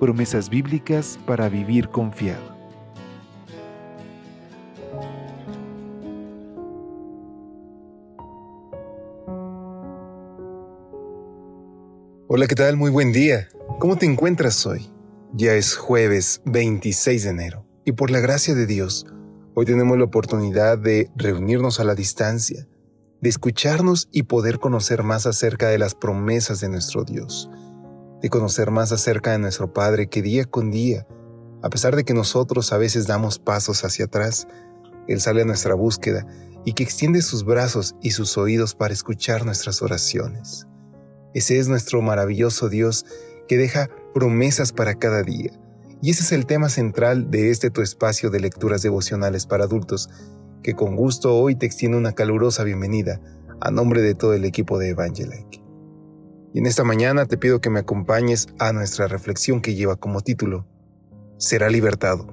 Promesas bíblicas para vivir confiado. Hola, ¿qué tal? Muy buen día. ¿Cómo te encuentras hoy? Ya es jueves 26 de enero y por la gracia de Dios, hoy tenemos la oportunidad de reunirnos a la distancia, de escucharnos y poder conocer más acerca de las promesas de nuestro Dios, de conocer más acerca de nuestro Padre que día con día, a pesar de que nosotros a veces damos pasos hacia atrás, Él sale a nuestra búsqueda y que extiende sus brazos y sus oídos para escuchar nuestras oraciones. Ese es nuestro maravilloso Dios que deja promesas para cada día. Y ese es el tema central de este tu espacio de lecturas devocionales para adultos, que con gusto hoy te extiende una calurosa bienvenida a nombre de todo el equipo de Evangelike. Y en esta mañana te pido que me acompañes a nuestra reflexión que lleva como título, Será libertado.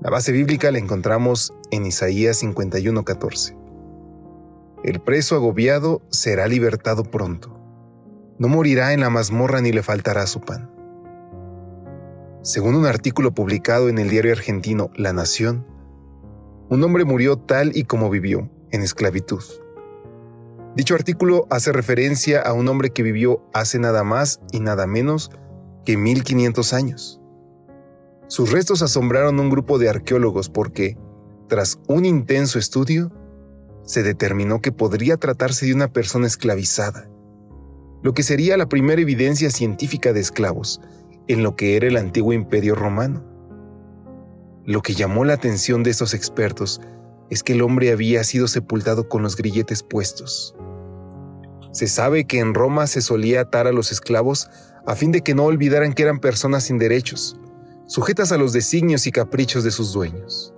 La base bíblica la encontramos en Isaías 51:14. El preso agobiado será libertado pronto no morirá en la mazmorra ni le faltará su pan. Según un artículo publicado en el diario argentino La Nación, un hombre murió tal y como vivió, en esclavitud. Dicho artículo hace referencia a un hombre que vivió hace nada más y nada menos que 1500 años. Sus restos asombraron a un grupo de arqueólogos porque, tras un intenso estudio, se determinó que podría tratarse de una persona esclavizada, lo que sería la primera evidencia científica de esclavos en lo que era el antiguo imperio romano. Lo que llamó la atención de esos expertos es que el hombre había sido sepultado con los grilletes puestos. Se sabe que en Roma se solía atar a los esclavos a fin de que no olvidaran que eran personas sin derechos, sujetas a los designios y caprichos de sus dueños.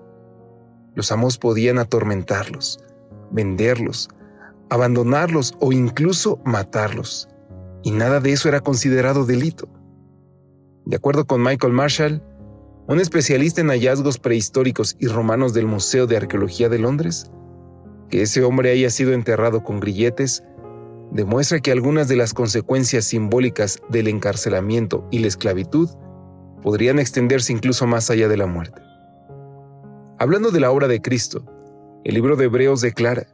Los amos podían atormentarlos, venderlos, abandonarlos o incluso matarlos, y nada de eso era considerado delito. De acuerdo con Michael Marshall, un especialista en hallazgos prehistóricos y romanos del Museo de Arqueología de Londres, que ese hombre haya sido enterrado con grilletes demuestra que algunas de las consecuencias simbólicas del encarcelamiento y la esclavitud podrían extenderse incluso más allá de la muerte. Hablando de la obra de Cristo, el libro de Hebreos declara,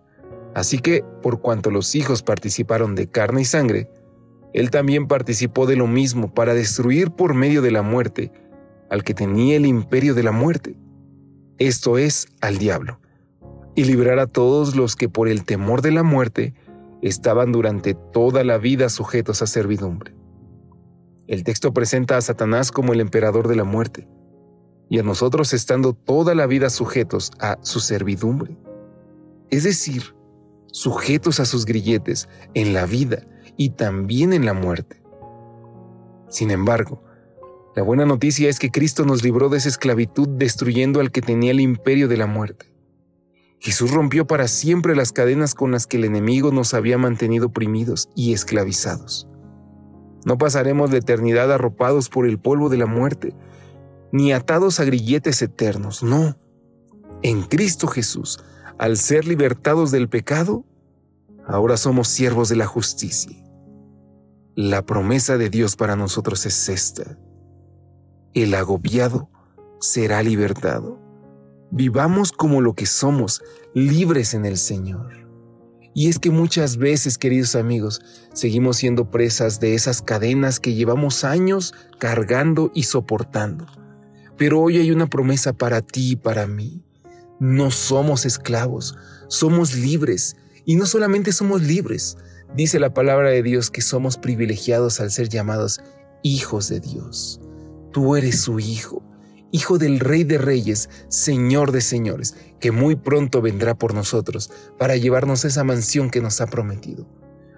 así que, por cuanto los hijos participaron de carne y sangre, él también participó de lo mismo para destruir por medio de la muerte al que tenía el imperio de la muerte, esto es, al diablo, y librar a todos los que por el temor de la muerte estaban durante toda la vida sujetos a servidumbre. El texto presenta a Satanás como el emperador de la muerte, y a nosotros estando toda la vida sujetos a su servidumbre, es decir, sujetos a sus grilletes en la vida y también en la muerte. Sin embargo, la buena noticia es que Cristo nos libró de esa esclavitud destruyendo al que tenía el imperio de la muerte. Jesús rompió para siempre las cadenas con las que el enemigo nos había mantenido oprimidos y esclavizados. No pasaremos la eternidad arropados por el polvo de la muerte, ni atados a grilletes eternos, no. En Cristo Jesús, al ser libertados del pecado, ahora somos siervos de la justicia. La promesa de Dios para nosotros es esta. El agobiado será libertado. Vivamos como lo que somos, libres en el Señor. Y es que muchas veces, queridos amigos, seguimos siendo presas de esas cadenas que llevamos años cargando y soportando. Pero hoy hay una promesa para ti y para mí. No somos esclavos, somos libres. Y no solamente somos libres, Dice la palabra de Dios que somos privilegiados al ser llamados hijos de Dios. Tú eres su hijo, hijo del Rey de Reyes, Señor de Señores, que muy pronto vendrá por nosotros para llevarnos a esa mansión que nos ha prometido.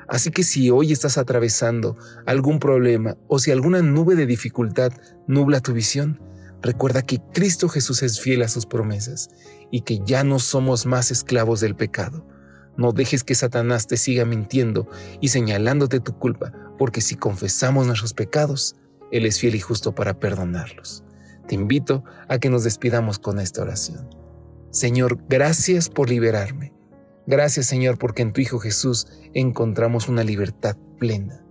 Así que si hoy estás atravesando algún problema o si alguna nube de dificultad nubla tu visión, Recuerda que Cristo Jesús es fiel a sus promesas y que ya no somos más esclavos del pecado. No dejes que Satanás te siga mintiendo y señalándote tu culpa, porque si confesamos nuestros pecados, Él es fiel y justo para perdonarlos. Te invito a que nos despidamos con esta oración. Señor, gracias por liberarme. Gracias Señor porque en tu Hijo Jesús encontramos una libertad plena.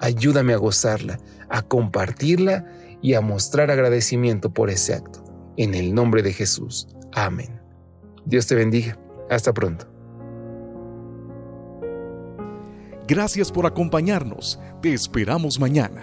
Ayúdame a gozarla, a compartirla y a mostrar agradecimiento por ese acto. En el nombre de Jesús. Amén. Dios te bendiga. Hasta pronto. Gracias por acompañarnos. Te esperamos mañana.